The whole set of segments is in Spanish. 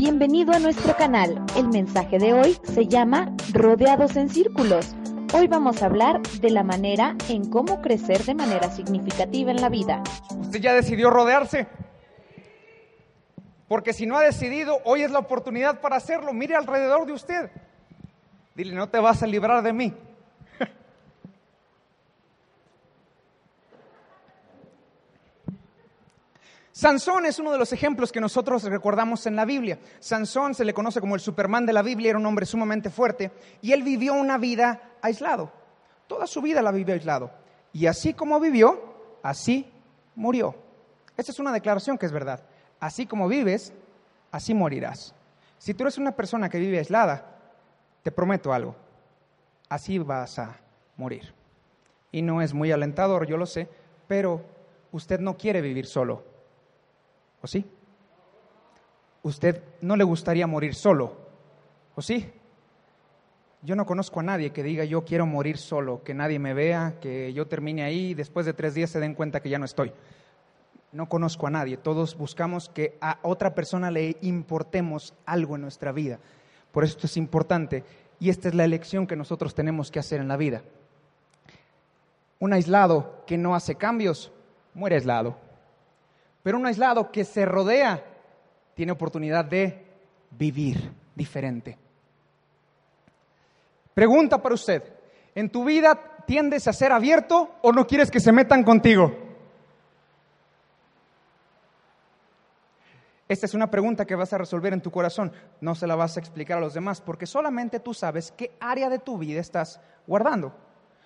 Bienvenido a nuestro canal. El mensaje de hoy se llama Rodeados en Círculos. Hoy vamos a hablar de la manera en cómo crecer de manera significativa en la vida. ¿Usted ya decidió rodearse? Porque si no ha decidido, hoy es la oportunidad para hacerlo. Mire alrededor de usted. Dile, no te vas a librar de mí. Sansón es uno de los ejemplos que nosotros recordamos en la Biblia. Sansón se le conoce como el Superman de la Biblia, era un hombre sumamente fuerte y él vivió una vida aislado. Toda su vida la vivió aislado. Y así como vivió, así murió. Esta es una declaración que es verdad. Así como vives, así morirás. Si tú eres una persona que vive aislada, te prometo algo, así vas a morir. Y no es muy alentador, yo lo sé, pero usted no quiere vivir solo ¿O sí? ¿Usted no le gustaría morir solo? ¿O sí? Yo no conozco a nadie que diga yo quiero morir solo, que nadie me vea, que yo termine ahí y después de tres días se den cuenta que ya no estoy. No conozco a nadie. Todos buscamos que a otra persona le importemos algo en nuestra vida. Por eso esto es importante y esta es la elección que nosotros tenemos que hacer en la vida. Un aislado que no hace cambios, muere aislado. Pero un aislado que se rodea tiene oportunidad de vivir diferente. Pregunta para usted, ¿en tu vida tiendes a ser abierto o no quieres que se metan contigo? Esta es una pregunta que vas a resolver en tu corazón, no se la vas a explicar a los demás, porque solamente tú sabes qué área de tu vida estás guardando.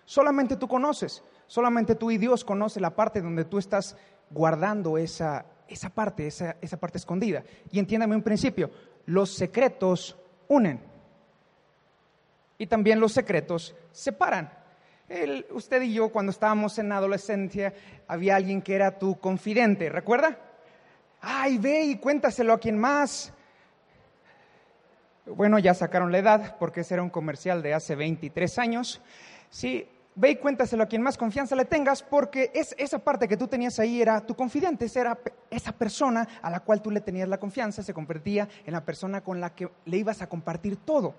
Solamente tú conoces, solamente tú y Dios conoce la parte donde tú estás guardando esa, esa parte, esa, esa parte escondida. Y entiéndame un principio, los secretos unen y también los secretos separan. usted y yo cuando estábamos en adolescencia había alguien que era tu confidente, ¿recuerda? Ay, ve y cuéntaselo a quien más. Bueno, ya sacaron la edad porque ese era un comercial de hace 23 años. Sí, ve y cuéntaselo a quien más confianza le tengas, porque es, esa parte que tú tenías ahí era tu confidente, era esa persona a la cual tú le tenías la confianza, se convertía en la persona con la que le ibas a compartir todo,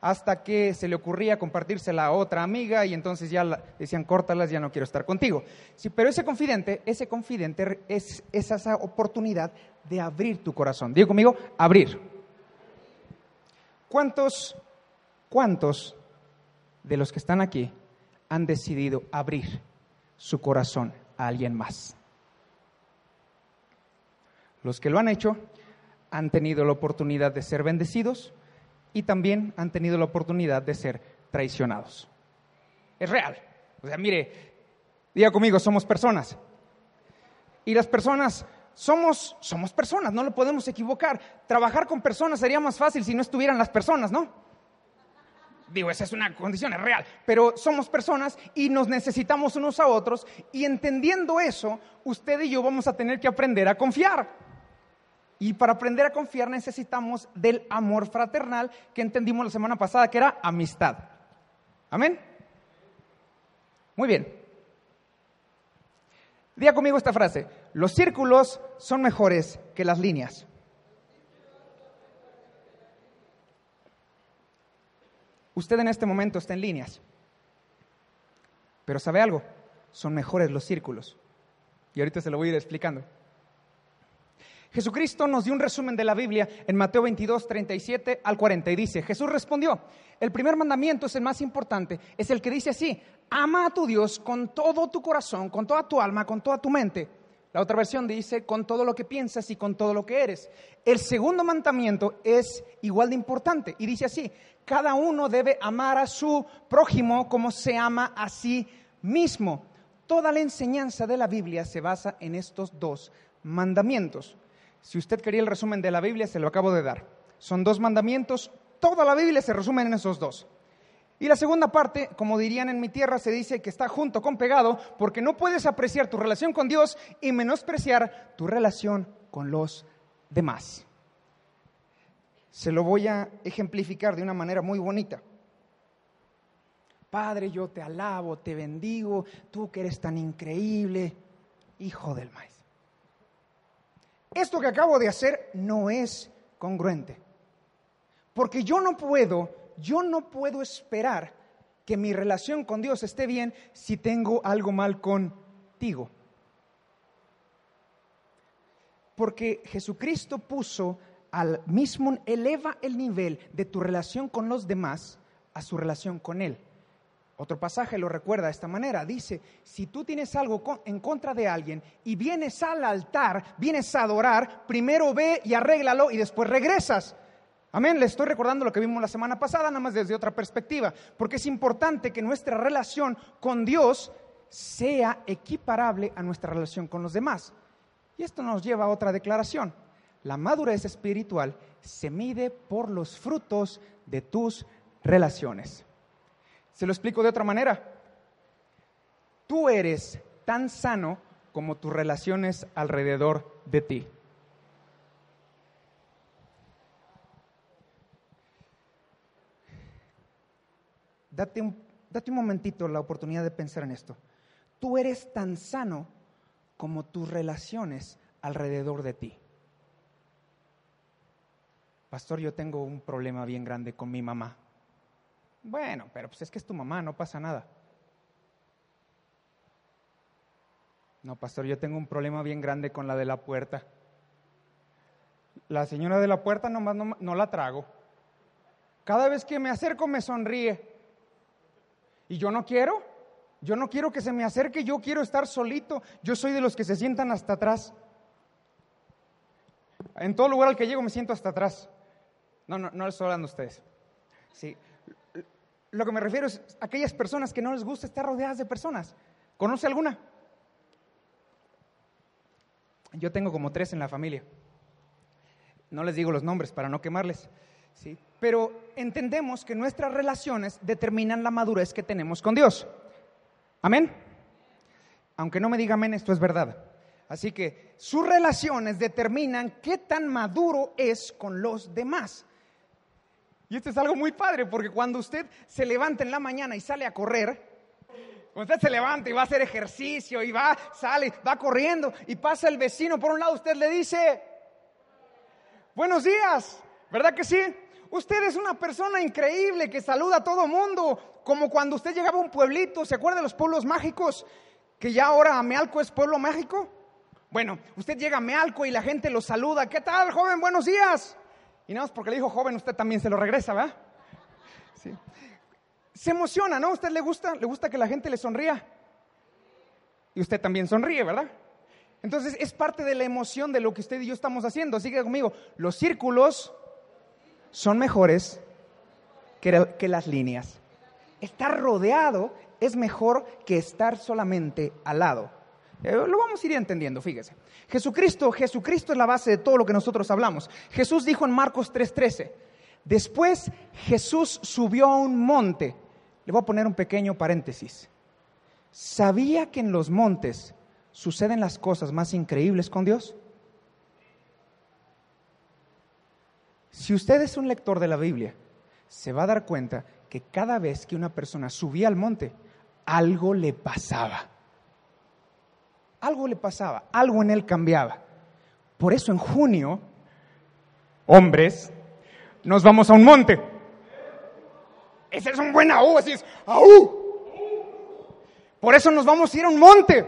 hasta que se le ocurría compartírsela a otra amiga y entonces ya decían, córtalas, ya no quiero estar contigo. Sí, pero ese confidente, ese confidente es, es esa oportunidad de abrir tu corazón. Digo conmigo, abrir. ¿Cuántos, cuántos de los que están aquí han decidido abrir su corazón a alguien más. Los que lo han hecho han tenido la oportunidad de ser bendecidos y también han tenido la oportunidad de ser traicionados. Es real. O sea, mire, diga conmigo, somos personas. Y las personas somos somos personas, no lo podemos equivocar. Trabajar con personas sería más fácil si no estuvieran las personas, ¿no? Digo, esa es una condición, es real, pero somos personas y nos necesitamos unos a otros y entendiendo eso, usted y yo vamos a tener que aprender a confiar. Y para aprender a confiar necesitamos del amor fraternal que entendimos la semana pasada, que era amistad. Amén. Muy bien. Diga conmigo esta frase. Los círculos son mejores que las líneas. Usted en este momento está en líneas. Pero ¿sabe algo? Son mejores los círculos. Y ahorita se lo voy a ir explicando. Jesucristo nos dio un resumen de la Biblia en Mateo 22, 37 al 40 y dice, Jesús respondió, el primer mandamiento es el más importante, es el que dice así, ama a tu Dios con todo tu corazón, con toda tu alma, con toda tu mente. La otra versión dice, con todo lo que piensas y con todo lo que eres. El segundo mandamiento es igual de importante y dice así, cada uno debe amar a su prójimo como se ama a sí mismo. Toda la enseñanza de la Biblia se basa en estos dos mandamientos. Si usted quería el resumen de la Biblia, se lo acabo de dar. Son dos mandamientos, toda la Biblia se resume en esos dos. Y la segunda parte, como dirían en mi tierra, se dice que está junto con pegado, porque no puedes apreciar tu relación con Dios y menospreciar tu relación con los demás. Se lo voy a ejemplificar de una manera muy bonita. Padre, yo te alabo, te bendigo, tú que eres tan increíble, hijo del maíz. Esto que acabo de hacer no es congruente. Porque yo no puedo, yo no puedo esperar que mi relación con Dios esté bien si tengo algo mal contigo. Porque Jesucristo puso al mismo, eleva el nivel de tu relación con los demás a su relación con Él. Otro pasaje lo recuerda de esta manera. Dice, si tú tienes algo en contra de alguien y vienes al altar, vienes a adorar, primero ve y arréglalo y después regresas. Amén, le estoy recordando lo que vimos la semana pasada, nada más desde otra perspectiva, porque es importante que nuestra relación con Dios sea equiparable a nuestra relación con los demás. Y esto nos lleva a otra declaración. La madurez espiritual se mide por los frutos de tus relaciones. Se lo explico de otra manera. Tú eres tan sano como tus relaciones alrededor de ti. Date un, date un momentito la oportunidad de pensar en esto. Tú eres tan sano como tus relaciones alrededor de ti. Pastor, yo tengo un problema bien grande con mi mamá. Bueno, pero pues es que es tu mamá, no pasa nada. No, pastor, yo tengo un problema bien grande con la de la puerta. La señora de la puerta nomás no, no la trago. Cada vez que me acerco me sonríe. Y yo no quiero. Yo no quiero que se me acerque, yo quiero estar solito. Yo soy de los que se sientan hasta atrás. En todo lugar al que llego me siento hasta atrás. No, no, no les estoy hablando a ustedes. Sí, lo que me refiero es a aquellas personas que no les gusta estar rodeadas de personas. ¿Conoce alguna? Yo tengo como tres en la familia. No les digo los nombres para no quemarles. ¿Sí? Pero entendemos que nuestras relaciones determinan la madurez que tenemos con Dios. Amén. Aunque no me diga amén, esto es verdad. Así que sus relaciones determinan qué tan maduro es con los demás. Y esto es algo muy padre porque cuando usted se levanta en la mañana y sale a correr, cuando usted se levanta y va a hacer ejercicio y va, sale, va corriendo y pasa el vecino por un lado, usted le dice, buenos días, ¿verdad que sí? Usted es una persona increíble que saluda a todo mundo, como cuando usted llegaba a un pueblito, ¿se acuerda de los pueblos mágicos? Que ya ahora Mealco es pueblo mágico. Bueno, usted llega a Mealco y la gente lo saluda, ¿qué tal, joven? Buenos días. Y nada más porque le dijo joven, usted también se lo regresa, ¿verdad? Sí. Se emociona, ¿no? ¿A usted le gusta? ¿Le gusta que la gente le sonría? Y usted también sonríe, ¿verdad? Entonces es parte de la emoción de lo que usted y yo estamos haciendo. Así que conmigo, los círculos son mejores que, las líneas. Estar rodeado es mejor que estar solamente al lado. Eh, lo vamos a ir entendiendo, fíjese. Jesucristo, Jesucristo es la base de todo lo que nosotros hablamos. Jesús dijo en Marcos 3:13, después Jesús subió a un monte. Le voy a poner un pequeño paréntesis. ¿Sabía que en los montes suceden las cosas más increíbles con Dios? Si usted es un lector de la Biblia, se va a dar cuenta que cada vez que una persona subía al monte, algo le pasaba algo le pasaba, algo en él cambiaba. Por eso en junio, hombres, nos vamos a un monte. Ese es un buen aú, así es, aú. Por eso nos vamos a ir a un monte.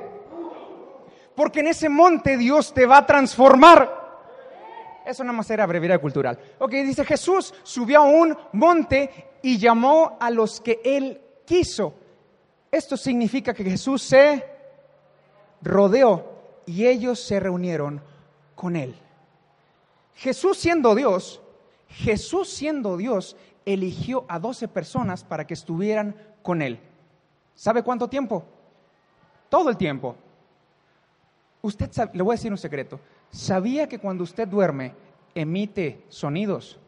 Porque en ese monte Dios te va a transformar. Eso nada más era brevedad cultural. Ok, dice Jesús subió a un monte y llamó a los que él quiso. Esto significa que Jesús se rodeó y ellos se reunieron con él. Jesús siendo Dios, Jesús siendo Dios, eligió a doce personas para que estuvieran con él. ¿Sabe cuánto tiempo? Todo el tiempo. Usted sabe, le voy a decir un secreto. ¿Sabía que cuando usted duerme emite sonidos?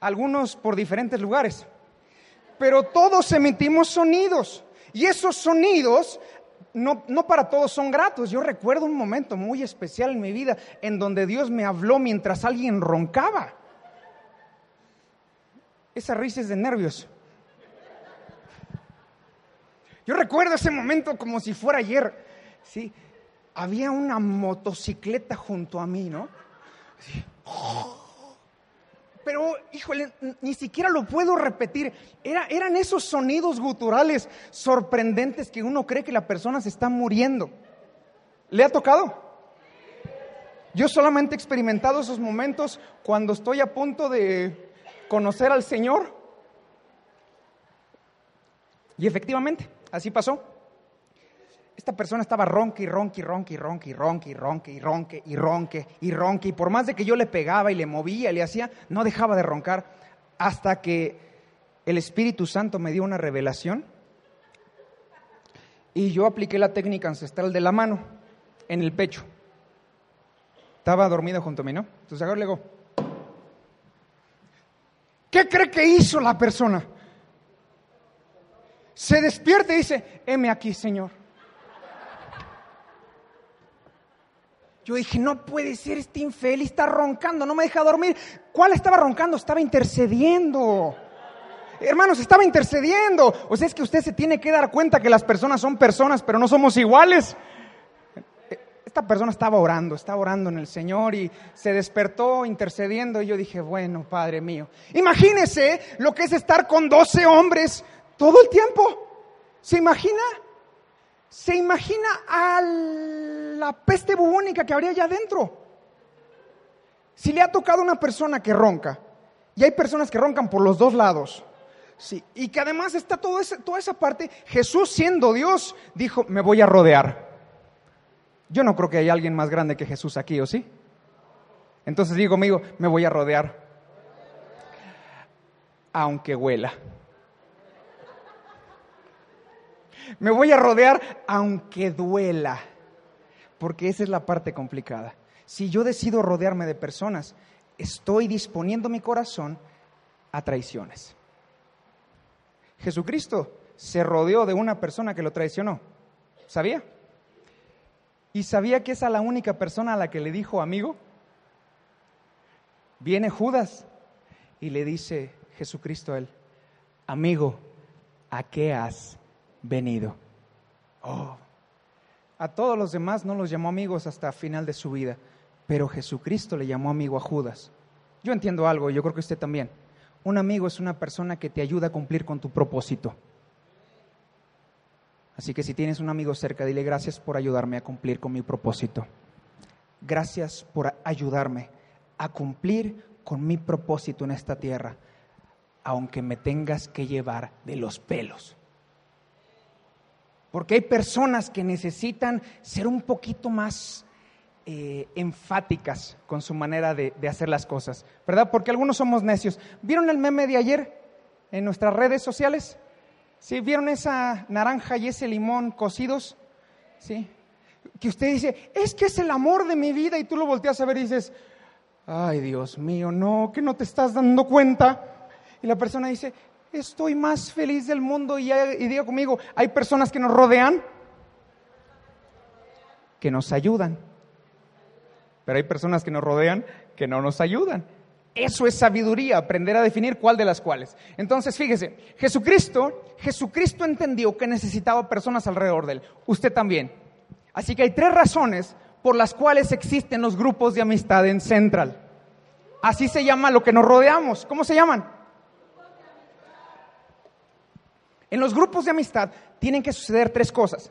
Algunos por diferentes lugares, pero todos emitimos sonidos. Y esos sonidos no, no, para todos son gratos. Yo recuerdo un momento muy especial en mi vida en donde Dios me habló mientras alguien roncaba. Esa risa es de nervios. Yo recuerdo ese momento como si fuera ayer. ¿Sí? había una motocicleta junto a mí, ¿no? Pero, híjole, ni siquiera lo puedo repetir. Era, eran esos sonidos guturales sorprendentes que uno cree que la persona se está muriendo. ¿Le ha tocado? Yo solamente he experimentado esos momentos cuando estoy a punto de conocer al Señor. Y efectivamente, así pasó. Esta persona estaba ronque y ronque y ronque y ronque y ronque y ronque y ronque y ronque y y por más de que yo le pegaba y le movía y le hacía, no dejaba de roncar hasta que el Espíritu Santo me dio una revelación y yo apliqué la técnica ancestral de la mano en el pecho. Estaba dormido junto a mí, ¿no? Entonces ahora le digo, ¿qué cree que hizo la persona? Se despierta y dice, heme aquí, Señor. Yo dije, no puede ser, este infeliz está roncando, no me deja dormir. ¿Cuál estaba roncando? Estaba intercediendo. Hermanos, estaba intercediendo. O sea, es que usted se tiene que dar cuenta que las personas son personas, pero no somos iguales. Esta persona estaba orando, estaba orando en el Señor y se despertó intercediendo y yo dije, bueno, Padre mío, imagínese lo que es estar con 12 hombres todo el tiempo. ¿Se imagina? ¿Se imagina a la peste bubónica que habría allá adentro? Si le ha tocado a una persona que ronca, y hay personas que roncan por los dos lados, sí, y que además está toda esa parte, Jesús siendo Dios dijo, me voy a rodear. Yo no creo que haya alguien más grande que Jesús aquí, ¿o sí? Entonces digo, amigo, me voy a rodear, aunque huela. Me voy a rodear aunque duela, porque esa es la parte complicada. Si yo decido rodearme de personas, estoy disponiendo mi corazón a traiciones. Jesucristo se rodeó de una persona que lo traicionó. ¿Sabía? ¿Y sabía que es a la única persona a la que le dijo amigo? Viene Judas y le dice Jesucristo a él, amigo, ¿a qué has venido. Oh. A todos los demás no los llamó amigos hasta final de su vida, pero Jesucristo le llamó amigo a Judas. Yo entiendo algo, yo creo que usted también. Un amigo es una persona que te ayuda a cumplir con tu propósito. Así que si tienes un amigo cerca, dile gracias por ayudarme a cumplir con mi propósito. Gracias por ayudarme a cumplir con mi propósito en esta tierra, aunque me tengas que llevar de los pelos. Porque hay personas que necesitan ser un poquito más eh, enfáticas con su manera de, hacer las cosas, ¿verdad? Porque algunos somos necios. ¿Vieron el meme de ayer en nuestras redes sociales? ¿Sí? ¿Vieron esa naranja y ese limón cocidos? ¿Sí? Que usted dice, es que es el amor de mi vida y tú lo volteas a ver y dices, ay Dios mío, no, que no te estás dando cuenta. Y la persona dice, estoy más feliz del mundo y, diga conmigo, hay personas que nos rodean, que nos ayudan, pero hay personas que nos rodean que no nos ayudan. Eso es sabiduría, aprender a definir cuál de las cuales. Entonces, fíjese, Jesucristo, Jesucristo entendió que necesitaba personas alrededor de él. Usted también. Así que hay tres razones por las cuales existen los grupos de amistad en Central. Así se llama lo que nos rodeamos. ¿Cómo se llaman? En los grupos de amistad tienen que suceder tres cosas.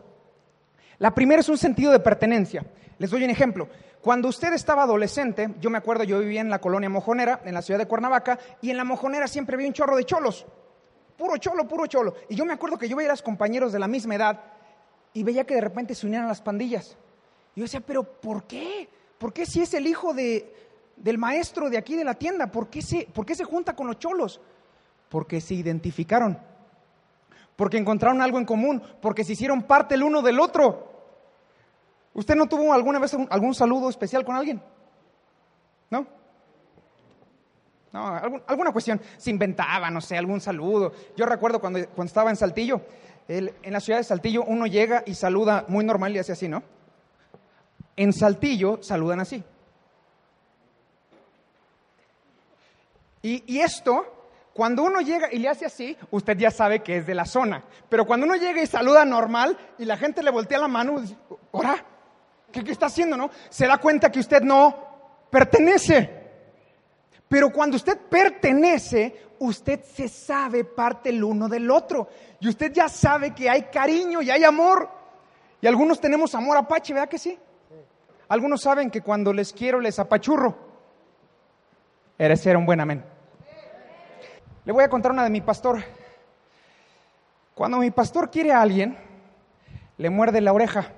La primera es un sentido de pertenencia. Les doy un ejemplo. Cuando usted estaba adolescente, yo me acuerdo, yo vivía en la colonia mojonera, en la ciudad de Cuernavaca, y en la mojonera siempre había un chorro de cholos. Puro cholo, puro cholo. Y yo me acuerdo que yo veía a los compañeros de la misma edad y veía que de repente se unían a las pandillas. Y yo decía, pero ¿por qué? ¿Por qué si es el hijo de, del maestro de aquí de la tienda? ¿Por qué, se, ¿Por qué se junta con los cholos? Porque se identificaron porque encontraron algo en común, porque se hicieron parte el uno del otro. ¿Usted no tuvo alguna vez algún saludo especial con alguien? ¿No? No, alguna cuestión. Se inventaba, no sé, algún saludo. Yo recuerdo cuando, cuando estaba en Saltillo, en la ciudad de Saltillo uno llega y saluda muy normal y hace así, ¿no? En Saltillo saludan así. Y, y esto cuando uno llega y le hace así, usted ya sabe que es de la zona. Pero cuando uno llega y saluda normal y la gente le voltea la mano, ¿ora? ¿qué, qué está haciendo, no? Se da cuenta que usted no pertenece. Pero cuando usted pertenece, usted se sabe parte el uno del otro. Y usted ya sabe que hay cariño y hay amor. Y algunos tenemos amor apache, ¿verdad que sí? Algunos saben que cuando les quiero les apachurro. Eres ser un buen amén. Le voy a contar una de mi pastor. Cuando mi pastor quiere a alguien, le muerde la oreja.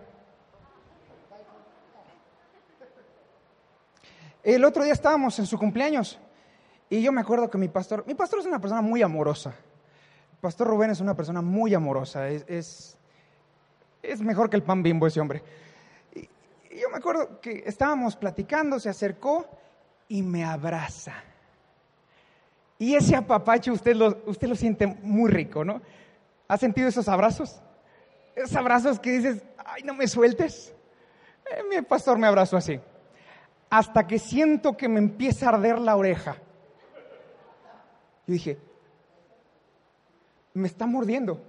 El otro día estábamos en su cumpleaños y yo me acuerdo que mi pastor, mi pastor es una persona muy amorosa. pastor Rubén es una persona muy amorosa, es, es, mejor que el pan bimbo ese hombre. Y, yo me acuerdo que estábamos platicando, se acercó y me abraza. Y ese apapacho usted lo, usted lo siente muy rico, ¿no? ¿Ha sentido esos abrazos? Esos abrazos que dices, ay, no me sueltes. Eh, mi pastor me abrazó así hasta que siento que me empieza a arder la oreja. Y dije, me está mordiendo,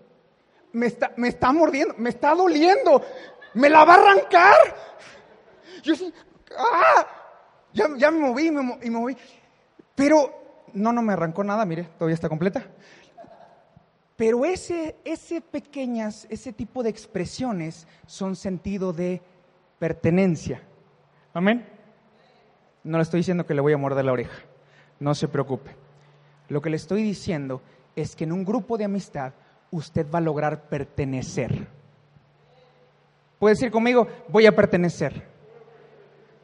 me está, me está mordiendo, me está doliendo, me la va a arrancar. Yo sí, ¡ah! Ya, ya me moví y me, moví. Pero no, no me arrancó nada, mire, todavía está completa. Pero ese, ese pequeñas, ese tipo de expresiones son sentido de pertenencia. Amén. No le estoy diciendo que le voy a morder la oreja. No se preocupe. Lo que le estoy diciendo es que en un grupo de amistad usted va a lograr pertenecer. Puede decir conmigo, voy a pertenecer.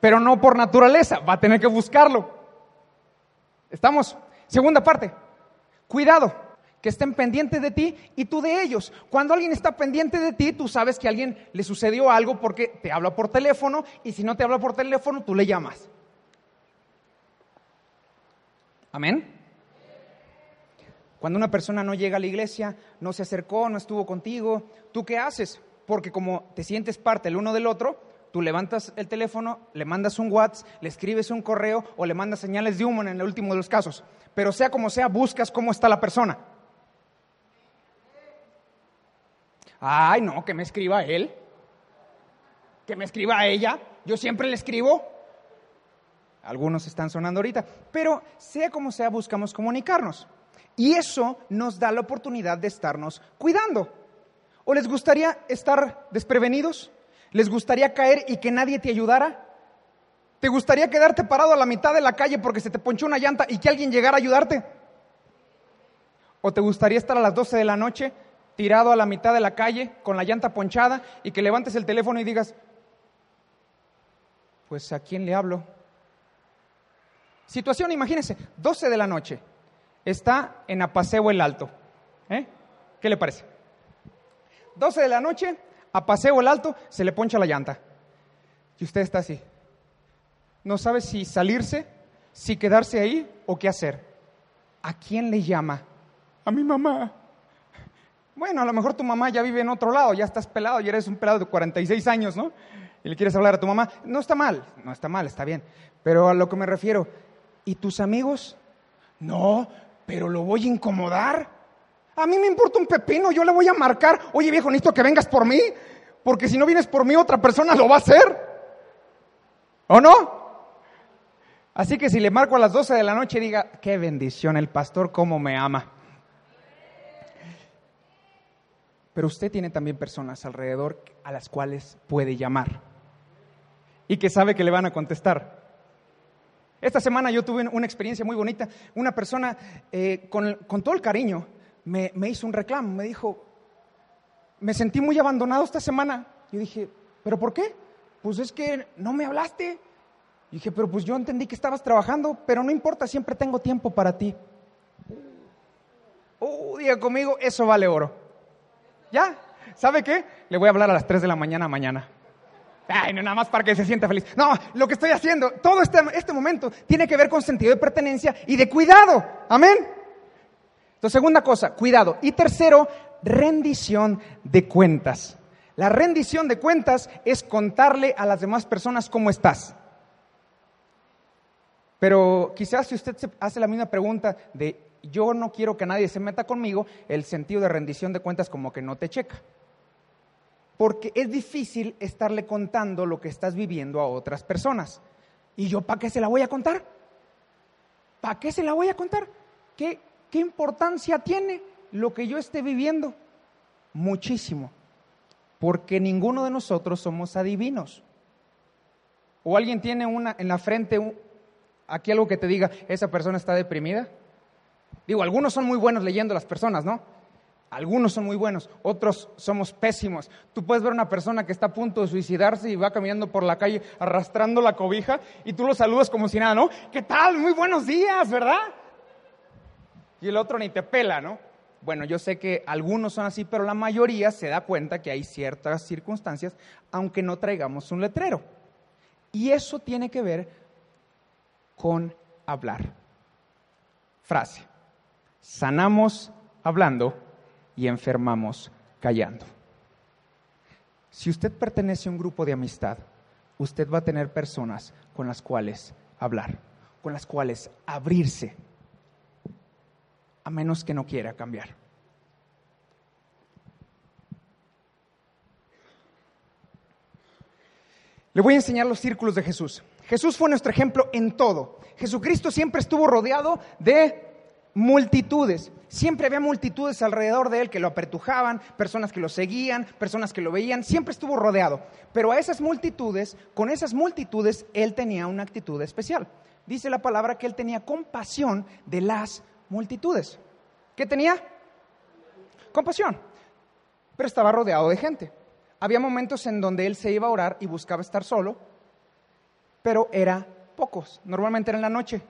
Pero no por naturaleza, va a tener que buscarlo. ¿Estamos? Segunda parte. Cuidado, que estén pendientes de ti y tú de ellos. Cuando alguien está pendiente de ti, tú sabes que a alguien le sucedió algo porque te habla por teléfono y si no te habla por teléfono, tú le llamas. Amén. Cuando una persona no llega a la iglesia, no se acercó, no estuvo contigo, ¿tú qué haces? Porque como te sientes parte el uno del otro, tú levantas el teléfono, le mandas un WhatsApp, le escribes un correo o le mandas señales de humo en el último de los casos. Pero sea como sea, buscas cómo está la persona. Ay, no, que me escriba él, que me escriba ella, yo siempre le escribo. Algunos están sonando ahorita, pero sea como sea, buscamos comunicarnos. Y eso nos da la oportunidad de estarnos cuidando. ¿O les gustaría estar desprevenidos? ¿Les gustaría caer y que nadie te ayudara? ¿Te gustaría quedarte parado a la mitad de la calle porque se te ponchó una llanta y que alguien llegara a ayudarte? ¿O te gustaría estar a las 12 de la noche tirado a la mitad de la calle con la llanta ponchada y que levantes el teléfono y digas, pues a quién le hablo? Situación, imagínense, 12 de la noche, está en Apaseo el Alto. ¿Eh? ¿Qué le parece? 12 de la noche, Apaseo el Alto, se le poncha la llanta. Y usted está así. No sabe si salirse, si quedarse ahí o qué hacer. ¿A quién le llama? A mi mamá. Bueno, a lo mejor tu mamá ya vive en otro lado, ya estás pelado, ya eres un pelado de 46 años, ¿no? Y le quieres hablar a tu mamá. No está mal, no está mal, está bien. Pero a lo que me refiero, ¿Y tus amigos? No, pero lo voy a incomodar. A mí me importa un pepino, yo le voy a marcar, oye viejo, necesito que vengas por mí, porque si no vienes por mí otra persona lo va a hacer. ¿O no? Así que si le marco a las 12 de la noche, diga, qué bendición, el pastor cómo me ama. Pero usted tiene también personas alrededor a las cuales puede llamar y que sabe que le van a contestar. Esta semana yo tuve una experiencia muy bonita. Una persona eh, con, todo el cariño me, hizo un reclamo, me dijo, me sentí muy abandonado esta semana. Yo dije, ¿pero por qué? Pues es que no me hablaste. Y dije, pero pues yo entendí que estabas trabajando, pero no importa, siempre tengo tiempo para ti. Oh, diga conmigo, eso vale oro. ¿Ya? ¿Sabe qué? Le voy a hablar a las 3 de la mañana mañana. Ay, no, nada más para que se sienta feliz. No, lo que estoy haciendo, todo este, este momento tiene que ver con sentido de pertenencia y de cuidado. Amén. Entonces, segunda cosa, cuidado. Y tercero, rendición de cuentas. La rendición de cuentas es contarle a las demás personas cómo estás. Pero quizás si usted se hace la misma pregunta de yo no quiero que nadie se meta conmigo, el sentido de rendición de cuentas como que no te checa. porque es difícil estarle contando lo que estás viviendo a otras personas. ¿Y yo para qué se la voy a contar? ¿Para qué se la voy a contar? ¿Qué, ¿Qué importancia tiene lo que yo esté viviendo? Muchísimo, porque ninguno de nosotros somos adivinos. O alguien tiene una en la frente aquí algo que te diga, esa persona está deprimida. Digo, algunos son muy buenos leyendo las personas, ¿no? Algunos son muy buenos, otros somos pésimos. Tú puedes ver una persona que está a punto de suicidarse y va caminando por la calle arrastrando la cobija y tú lo saludas como si nada, ¿no? ¿Qué tal? Muy buenos días, ¿verdad? Y el otro ni te pela, ¿no? Bueno, yo sé que algunos son así, pero la mayoría se da cuenta que hay ciertas circunstancias, aunque no traigamos un letrero. Y eso tiene que ver con hablar. Frase. Sanamos hablando y enfermamos callando. Si usted pertenece a un grupo de amistad, usted va a tener personas con las cuales hablar, con las cuales abrirse, a menos que no quiera cambiar. Le voy a enseñar los círculos de Jesús. Jesús fue nuestro ejemplo en todo. Jesucristo siempre estuvo rodeado de multitudes. Siempre había multitudes alrededor de él que lo apertujaban, personas que lo seguían, personas que lo veían, siempre estuvo rodeado. Pero a esas multitudes, con esas multitudes, él tenía una actitud especial. Dice la palabra que él tenía compasión de las multitudes. ¿Qué tenía? Compasión. Pero estaba rodeado de gente. Había momentos en donde él se iba a orar y buscaba estar solo, pero era pocos. Normalmente era en la noche.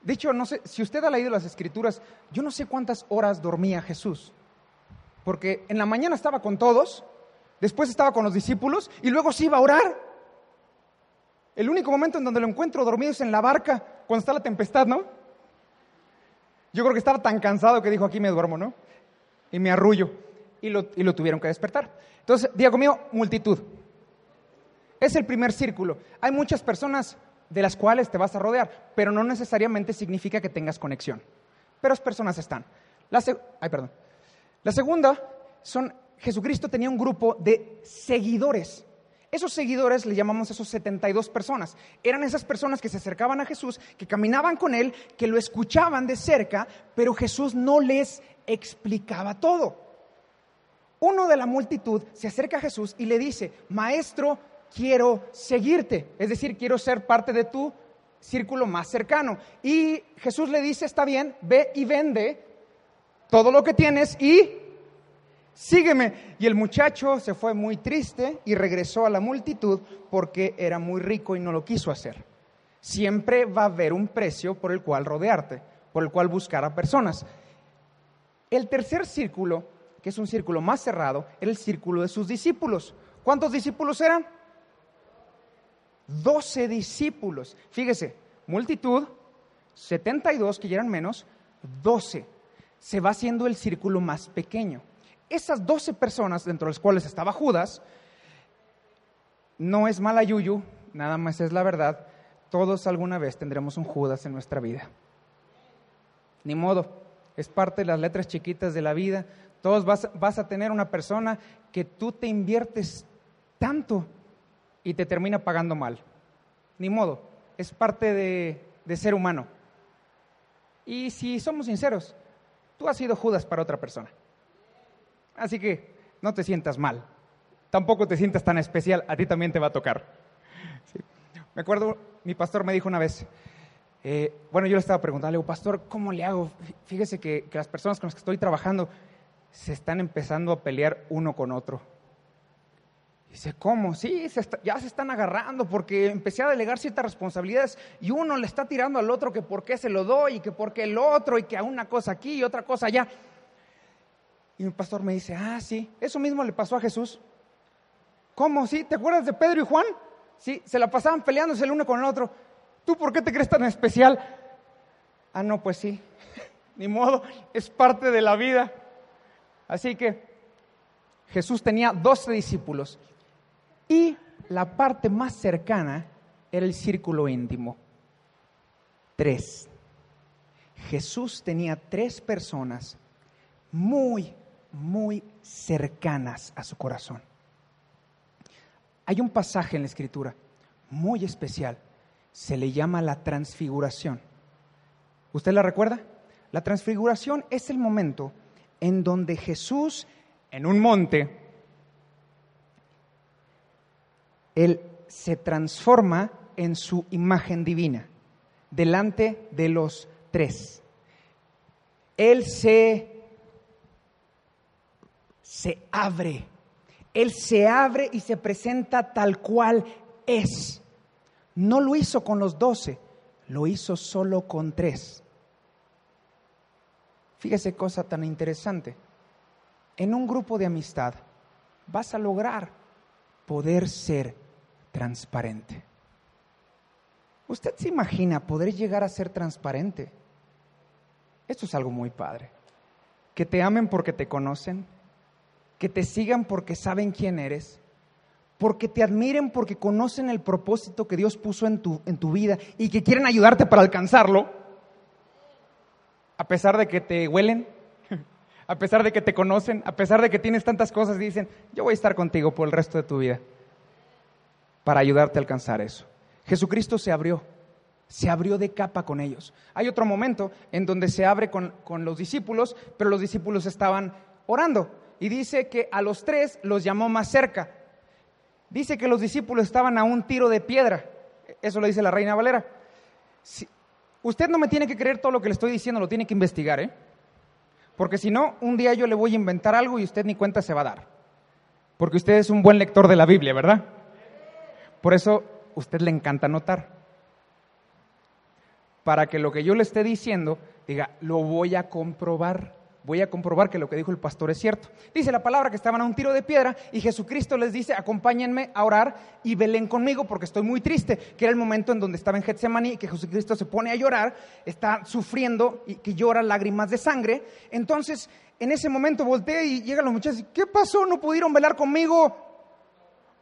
De hecho, no sé, si usted ha leído las escrituras, yo no sé cuántas horas dormía Jesús. Porque en la mañana estaba con todos, después estaba con los discípulos y luego se iba a orar. El único momento en donde lo encuentro dormido es en la barca, cuando está la tempestad, ¿no? Yo creo que estaba tan cansado que dijo, aquí me duermo, ¿no? Y me arrullo. Y lo, y lo tuvieron que despertar. Entonces, diga conmigo, multitud. Es el primer círculo. Hay muchas personas de las cuales te vas a rodear, pero no necesariamente significa que tengas conexión. Pero las personas están. La, ay, perdón. la segunda son, Jesucristo tenía un grupo de seguidores. Esos seguidores le llamamos esos 72 personas. Eran esas personas que se acercaban a Jesús, que caminaban con él, que lo escuchaban de cerca, pero Jesús no les explicaba todo. Uno de la multitud se acerca a Jesús y le dice, Maestro, quiero seguirte, es decir, quiero ser parte de tu círculo más cercano. Y Jesús le dice, está bien, ve y vende todo lo que tienes y sígueme. Y el muchacho se fue muy triste y regresó a la multitud porque era muy rico y no lo quiso hacer. Siempre va a haber un precio por el cual rodearte, por el cual buscar a personas. El tercer círculo, que es un círculo más cerrado, era el círculo de sus discípulos. ¿Cuántos discípulos eran? Doce discípulos. Fíjese, multitud, 72 que ya eran menos, 12. Se va haciendo el círculo más pequeño. Esas 12 personas, dentro de las cuales estaba Judas, no es mala yuyu, nada más es la verdad. Todos alguna vez tendremos un Judas en nuestra vida. Ni modo, es parte de las letras chiquitas de la vida. Todos vas, vas a tener una persona que tú te inviertes tanto y te termina pagando mal. Ni modo, es parte de, ser humano. Y si somos sinceros, tú has sido Judas para otra persona. Así que no te sientas mal. Tampoco te sientas tan especial, a ti también te va a tocar. Me acuerdo, mi pastor me dijo una vez, eh, bueno, yo le estaba preguntando, le digo, pastor, ¿cómo le hago? Fíjese que, que las personas con las que estoy trabajando se están empezando a pelear uno con otro. Dice, ¿cómo? Sí, ya se están agarrando porque empecé a delegar ciertas responsabilidades y uno le está tirando al otro que por qué se lo doy y que por qué el otro y que a una cosa aquí y otra cosa allá. Y mi pastor me dice, ah, sí, eso mismo le pasó a Jesús. ¿Cómo? ¿Sí? ¿Te acuerdas de Pedro y Juan? Sí, se la pasaban peleándose el uno con el otro. ¿Tú por qué te crees tan especial? Ah, no, pues sí, ni modo, es parte de la vida. Así que Jesús tenía doce discípulos y la parte más cercana era el círculo íntimo. Tres. Jesús tenía tres personas muy, muy cercanas a su corazón. Hay un pasaje en la escritura muy especial. Se le llama la transfiguración. ¿Usted la recuerda? La transfiguración es el momento en donde Jesús, en un monte, Él se transforma en su imagen divina, delante de los tres. Él se, se abre, Él se abre y se presenta tal cual es. No lo hizo con los doce, lo hizo solo con tres. Fíjese cosa tan interesante. En un grupo de amistad vas a lograr poder ser transparente. ¿Usted se imagina poder llegar a ser transparente? Esto es algo muy padre. Que te amen porque te conocen, que te sigan porque saben quién eres, porque te admiren porque conocen el propósito que Dios puso en tu, en tu vida y que quieren ayudarte para alcanzarlo, a pesar de que te huelen, a pesar de que te conocen, a pesar de que tienes tantas cosas dicen, yo voy a estar contigo por el resto de tu vida para ayudarte a alcanzar eso. Jesucristo se abrió, se abrió de capa con ellos. Hay otro momento en donde se abre con, con los discípulos, pero los discípulos estaban orando. Y dice que a los tres los llamó más cerca Dice que los discípulos estaban a un tiro de piedra. Eso lo dice la reina Valera. usted no me tiene que creer todo lo que le estoy diciendo, lo tiene que investigar, ¿eh? Porque si no, un día yo le voy a inventar algo y usted ni cuenta se va a dar. Porque usted es un buen lector de la Biblia, ¿verdad? Por eso usted le encanta notar. Para que lo que yo le esté diciendo diga, lo voy a comprobar voy a comprobar que lo que dijo el pastor es cierto. Dice la palabra que estaban a un tiro de piedra y Jesucristo les dice, acompáñenme a orar y velen conmigo porque estoy muy triste, que era el momento en donde estaba en Getsemaní y que Jesucristo se pone a llorar, está sufriendo y que llora lágrimas de sangre. Entonces, en ese momento voltea y llegan los muchachos, ¿qué pasó? ¿No pudieron velar conmigo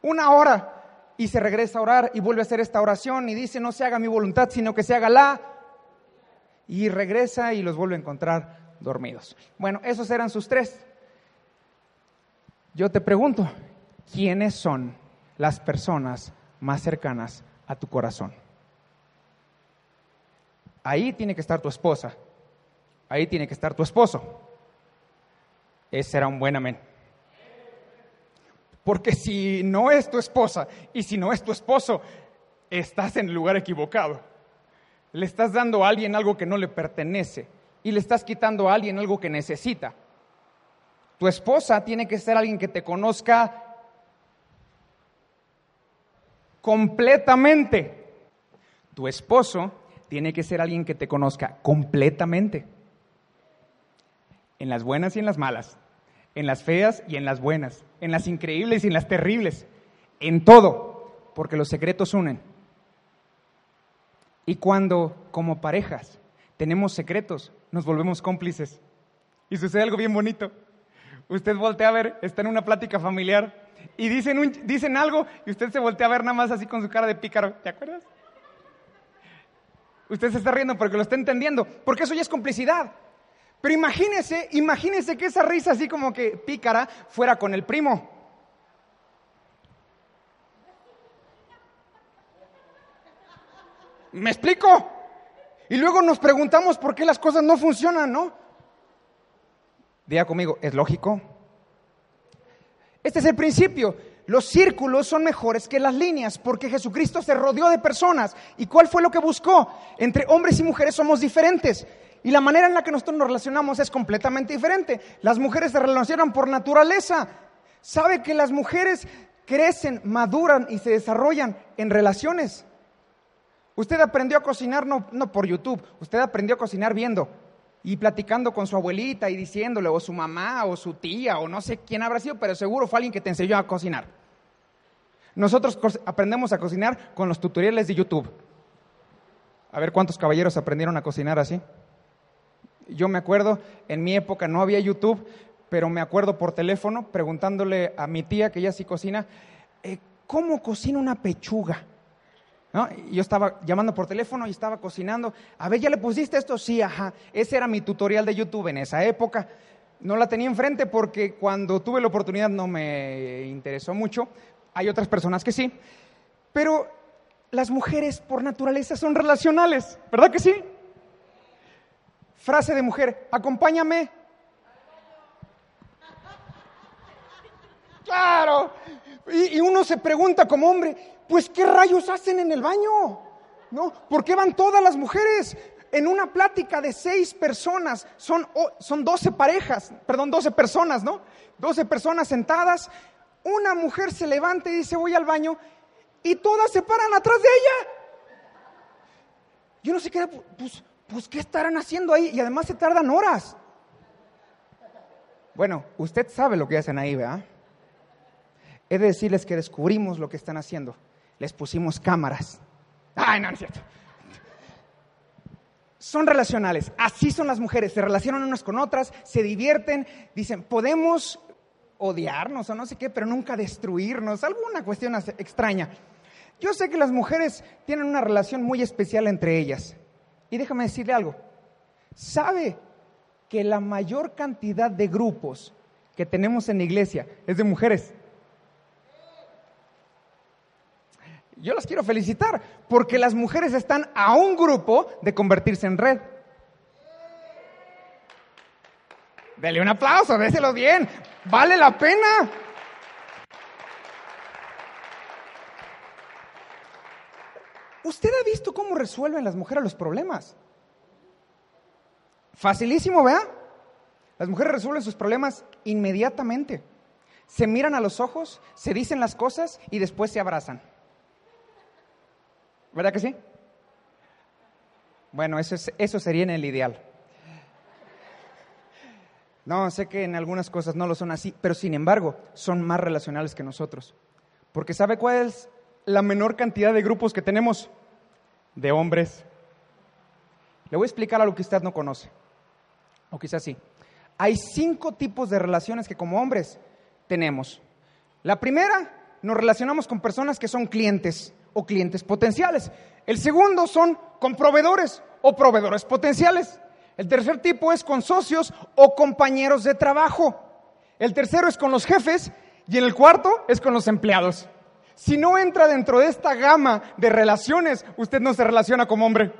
una hora? Y se regresa a orar y vuelve a hacer esta oración y dice, no se haga mi voluntad, sino que se haga la. Y regresa y los vuelve a encontrar dormidos. Bueno, esos eran sus tres. Yo te pregunto, ¿quiénes son las personas más cercanas a tu corazón? Ahí tiene que estar tu esposa. Ahí tiene que estar tu esposo. Ese será un buen amén. Porque si no es tu esposa y si no es tu esposo, estás en el lugar equivocado. Le estás dando a alguien algo que no le pertenece y le estás quitando a alguien algo que necesita. Tu esposa tiene que ser alguien que te conozca completamente. Tu esposo tiene que ser alguien que te conozca completamente. En las buenas y en las malas, en las feas y en las buenas, en las increíbles y en las terribles, en todo, porque los secretos unen. Y cuando como parejas tenemos secretos, nos volvemos cómplices. Y sucede algo bien bonito. Usted voltea a ver, está en una plática familiar y dicen, dicen algo y usted se voltea a ver nada más así con su cara de pícaro. ¿Te acuerdas? Usted se está riendo porque lo está entendiendo, porque eso ya es complicidad. Pero imagínese, imagínese que esa risa así como que pícara fuera con el primo. ¿Me explico? Y luego nos preguntamos por qué las cosas no funcionan, ¿no? Diga conmigo, ¿es lógico? Este es el principio. Los círculos son mejores que las líneas porque Jesucristo se rodeó de personas. ¿Y cuál fue lo que buscó? Entre hombres y mujeres somos diferentes. Y la manera en la que nosotros nos relacionamos es completamente diferente. Las mujeres se relacionan por naturaleza. ¿Sabe que las mujeres crecen, maduran y se desarrollan en relaciones? Usted aprendió a cocinar no, no por YouTube, usted aprendió a cocinar viendo y platicando con su abuelita y diciéndole, o su mamá, o su tía, o no sé quién habrá sido, pero seguro fue alguien que te enseñó a cocinar. Nosotros aprendemos a cocinar con los tutoriales de YouTube. A ver cuántos caballeros aprendieron a cocinar así. Yo me acuerdo, en mi época no había YouTube, pero me acuerdo por teléfono preguntándole a mi tía, que ella sí cocina, eh, ¿cómo cocina una pechuga? Yo estaba llamando por teléfono y estaba cocinando. A ver, ¿ya le pusiste esto? Sí, ajá. Ese era mi tutorial de YouTube en esa época. No la tenía enfrente porque cuando tuve la oportunidad no me interesó mucho. Hay otras personas que sí. Pero las mujeres por naturaleza son relacionales, ¿verdad que sí? Frase de mujer, acompáñame. Claro. Y, uno se pregunta como hombre, pues ¿qué rayos hacen en el baño? ¿No? ¿Por qué van todas las mujeres? En una plática de seis personas, son, son 12 parejas, perdón, 12 personas, ¿no? 12 personas sentadas, una mujer se levanta y dice voy al baño y todas se paran atrás de ella. Yo no sé qué, pues, pues ¿qué estarán haciendo ahí? Y además se tardan horas. Bueno, usted sabe lo que hacen ahí, ¿verdad? He de decirles que descubrimos lo que están haciendo. Les pusimos cámaras. Ay, no, no es cierto. Son relacionales. Así son las mujeres. Se relacionan unas con otras, se divierten, dicen, podemos odiarnos o no sé qué, pero nunca destruirnos. Alguna cuestión extraña. Yo sé que las mujeres tienen una relación muy especial entre ellas. Y déjame decirle algo. ¿Sabe que la mayor cantidad de grupos que tenemos en la iglesia es de mujeres? Yo las quiero felicitar porque las mujeres están a un grupo de convertirse en red. Dele un aplauso, déselo bien. Vale la pena. ¿Usted ha visto cómo resuelven las mujeres los problemas? Facilísimo, ¿vea? Las mujeres resuelven sus problemas inmediatamente. Se miran a los ojos, se dicen las cosas y después se abrazan. ¿Verdad que sí? Bueno, eso, es, eso sería en el ideal. No, sé que en algunas cosas no lo son así, pero sin embargo son más relacionales que nosotros. Porque ¿sabe cuál es la menor cantidad de grupos que tenemos de hombres. Le voy a explicar algo que usted no conoce, o quizás sí. Hay cinco tipos de relaciones que como hombres tenemos. La primera, nos relacionamos con personas que son clientes o clientes potenciales. El segundo son con proveedores o proveedores potenciales. El tercer tipo es con socios o compañeros de trabajo. El tercero es con los jefes y en el cuarto es con los empleados. Si no entra dentro de esta gama de relaciones, usted no se relaciona como hombre.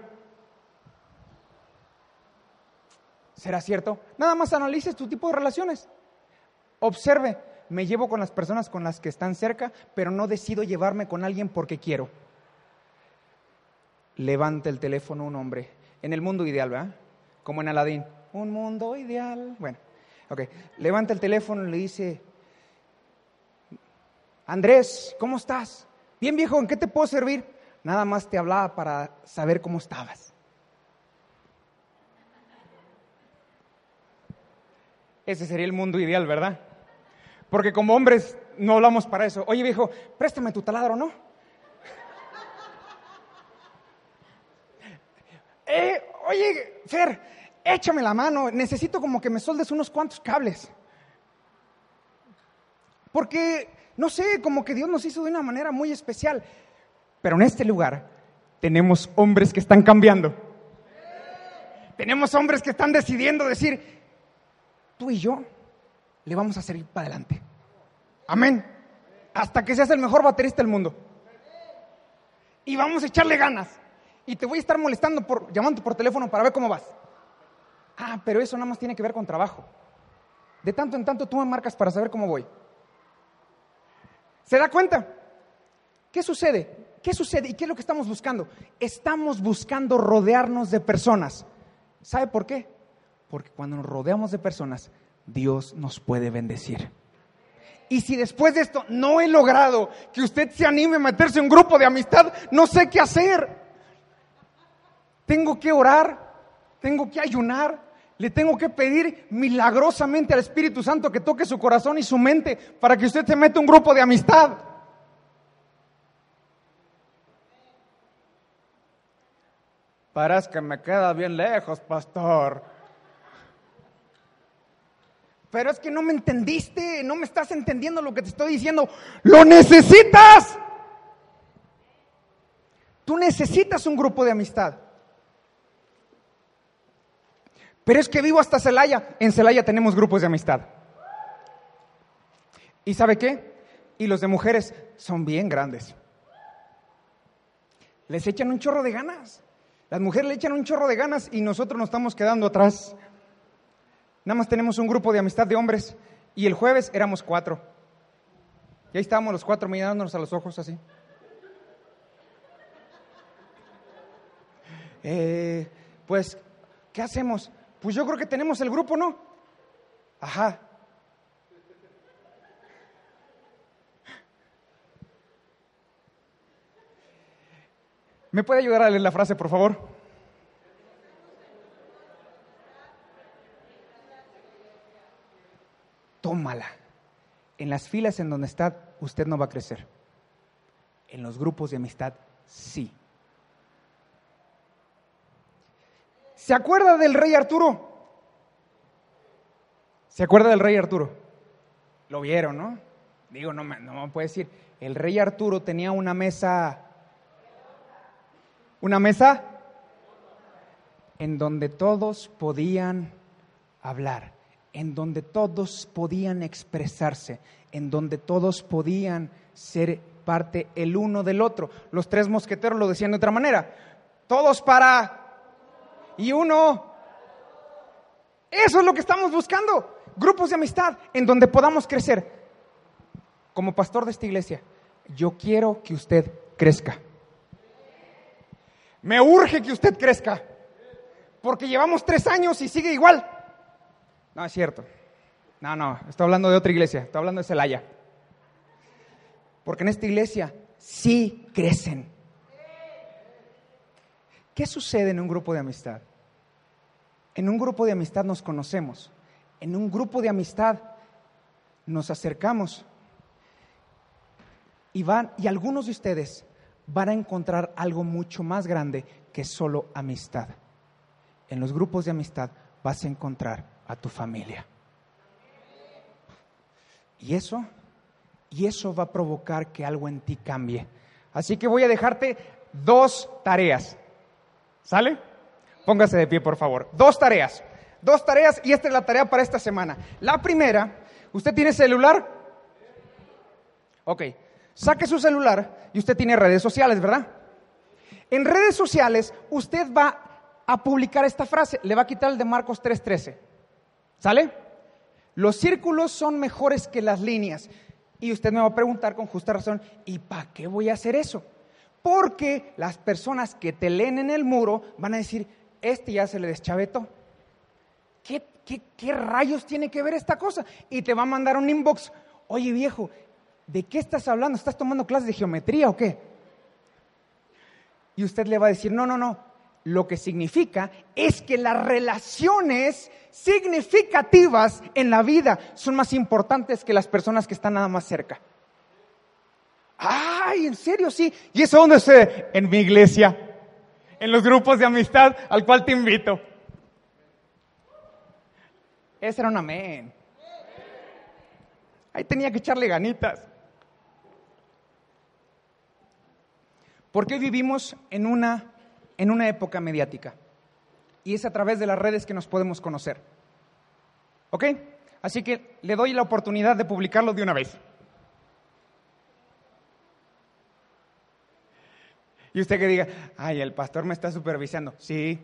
¿Será cierto? Nada más analice tu tipo de relaciones. Observe, me llevo con las personas con las que están cerca, pero no decido llevarme con alguien porque quiero. Levanta el teléfono un hombre. En el mundo ideal, ¿verdad? Como en Aladín. Un mundo ideal. Bueno, ok. Levanta el teléfono y le dice, Andrés, ¿cómo estás? Bien viejo, ¿en qué te puedo servir? Nada más te hablaba para saber cómo estabas. Ese sería el mundo ideal, ¿verdad? Porque como hombres no hablamos para eso. Oye viejo, préstame tu taladro, ¿no? Eh, oye, Fer, échame la mano, necesito como que me soldes unos cuantos cables. Porque no sé, como que Dios nos hizo de una manera muy especial. Pero en este lugar tenemos hombres que están cambiando. Tenemos hombres que están decidiendo decir, tú y yo le vamos a seguir para adelante. Amén. Hasta que seas el mejor baterista del mundo. Y vamos a echarle ganas. Y te voy a estar molestando por llamando por teléfono para ver cómo vas. Ah, pero eso nada más tiene que ver con trabajo. De tanto en tanto tú me marcas para saber cómo voy. ¿Se da cuenta? ¿Qué sucede? ¿Qué sucede y qué es lo que estamos buscando? Estamos buscando rodearnos de personas. ¿Sabe por qué? Porque cuando nos rodeamos de personas, Dios nos puede bendecir. Y si después de esto no he logrado que usted se anime a meterse en un grupo de amistad, no sé qué hacer. Tengo que orar, tengo que ayunar, le tengo que pedir milagrosamente al Espíritu Santo que toque su corazón y su mente para que usted se meta un grupo de amistad. Parece que me queda bien lejos, pastor. Pero es que no me entendiste, no me estás entendiendo lo que te estoy diciendo. Lo necesitas. Tú necesitas un grupo de amistad. Pero es que vivo hasta Celaya. En Celaya tenemos grupos de amistad. ¿Y sabe qué? Y los de mujeres son bien grandes. Les echan un chorro de ganas. Las mujeres le echan un chorro de ganas y nosotros nos estamos quedando atrás. Nada más tenemos un grupo de amistad de hombres y el jueves éramos cuatro. Y ahí estábamos los cuatro mirándonos a los ojos así. Eh, pues, ¿qué hacemos? Pues yo creo que tenemos el grupo, ¿no? Ajá. ¿Me puede ayudar a leer la frase, por favor? En las filas en donde está, usted no va a crecer. En los grupos de amistad, sí. ¿Se acuerda del rey Arturo? ¿Se acuerda del rey Arturo? Lo vieron, ¿no? Digo, no me, no me puede decir. El rey Arturo tenía una mesa una mesa en donde todos podían hablar, en donde todos podían expresarse, en donde todos podían ser parte el uno del otro. Los tres mosqueteros lo decían de otra manera. Todos para y uno. Eso es lo que estamos buscando. Grupos de amistad en donde podamos crecer. Como pastor de esta iglesia, yo quiero que usted crezca. Me urge que usted crezca, porque llevamos tres años y sigue igual. No, es cierto. No, no, estoy hablando de otra iglesia, estoy hablando de Celaya. Porque en esta iglesia sí crecen. ¿Qué sucede en un grupo de amistad? En un grupo de amistad nos conocemos. En un grupo de amistad nos acercamos. Y van, y algunos de ustedes van a encontrar algo mucho más grande que solo amistad. En los grupos de amistad vas a encontrar a tu familia. Y eso, y eso va a provocar que algo en ti cambie. Así que voy a dejarte dos tareas. ¿Sale? Póngase de pie, por favor. Dos tareas. Dos tareas y esta es la tarea para esta semana. La primera, ¿usted tiene celular? Ok. Saque su celular y usted tiene redes sociales, ¿verdad? En redes sociales usted va a publicar esta frase, le va a quitar el de Marcos 3:13. ¿Sale? Los círculos son mejores que las líneas. Y usted me va a preguntar con justa razón, ¿y para qué voy a hacer eso? Porque las personas que te leen en el muro van a decir, este ya se le deschavetó. ¿Qué, qué, qué rayos tiene que ver esta cosa? Y te va a mandar un inbox, oye viejo, ¿de qué estás hablando? ¿Estás tomando clases de geometría o qué? Y usted le va a decir, no, no, no. Lo que significa es que las relaciones significativas en la vida son más importantes que las personas que están nada más cerca. Ay, en serio, sí. ¿Y eso dónde se? En mi iglesia, en los grupos de amistad al cual te invito. Ese era un amén. Ahí tenía que echarle ganitas. Porque hoy vivimos en una, en una época mediática y es a través de las redes que nos podemos conocer. ¿Ok? Así que le doy la oportunidad de publicarlo de una vez. Y usted que diga, ay, el pastor me está supervisando. Sí,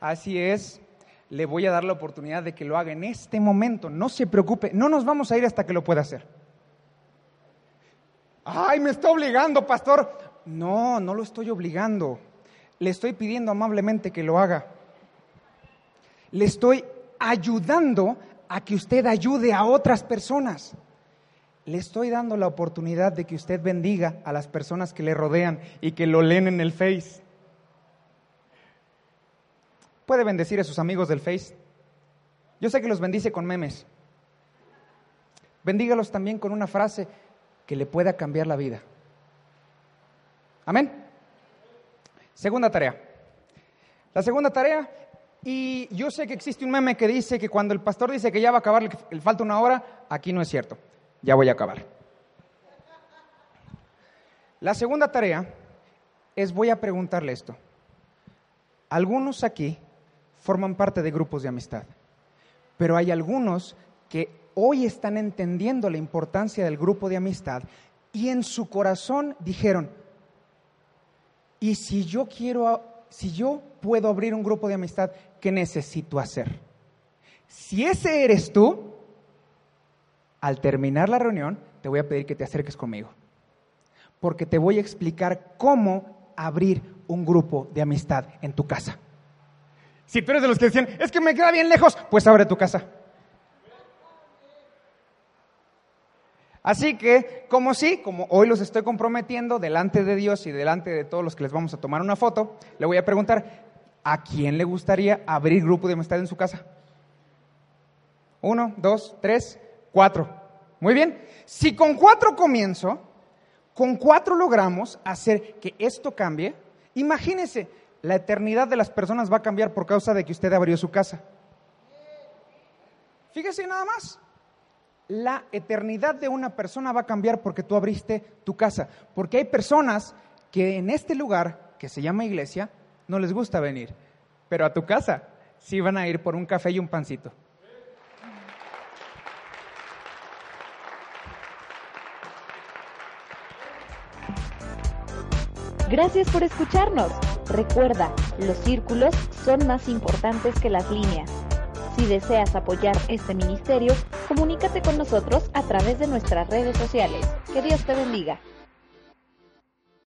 así es. Le voy a dar la oportunidad de que lo haga en este momento. No se preocupe, no nos vamos a ir hasta que lo pueda hacer. Ay, me está obligando, pastor. No, no lo estoy obligando. Le estoy pidiendo amablemente que lo haga. Le estoy ayudando a que usted ayude a otras personas. Le estoy dando la oportunidad de que usted bendiga a las personas que le rodean y que lo leen en el Face. Puede bendecir a sus amigos del Face. Yo sé que los bendice con memes. Bendígalos también con una frase que le pueda cambiar la vida. Amén. Segunda tarea. La segunda tarea, y yo sé que existe un meme que dice que cuando el pastor dice que ya va a acabar, le falta una hora, aquí no es cierto. Ya voy a acabar. La segunda tarea es voy a preguntarle esto. Algunos aquí forman parte de grupos de amistad, pero hay algunos que hoy están entendiendo la importancia del grupo de amistad y en su corazón dijeron, ¿y si yo quiero, si yo puedo abrir un grupo de amistad, qué necesito hacer? Si ese eres tú, al terminar la reunión, te voy a pedir que te acerques conmigo, porque te voy a explicar cómo abrir un grupo de amistad en tu casa. Si tú eres de los que decían, es que me queda bien lejos, pues abre tu casa. Así que, como sí, como hoy los estoy comprometiendo delante de Dios y delante de todos los que les vamos a tomar una foto, le voy a preguntar, ¿a quién le gustaría abrir grupo de amistad en su casa? Uno, dos, tres, cuatro. Muy bien. Si con cuatro comienzo, con cuatro logramos hacer que esto cambie, imagínese, la eternidad de las personas va a cambiar por causa de que usted abrió su casa. Fíjese nada más la eternidad de una persona va a cambiar porque tú abriste tu casa. Porque hay personas que en este lugar, que se llama iglesia, no les gusta venir. Pero a tu casa sí van a ir por un café y un pancito. Gracias por escucharnos. Recuerda, los círculos son más importantes que las líneas. Si deseas apoyar este ministerio, comunícate con nosotros a través de nuestras redes sociales. Que Dios te bendiga.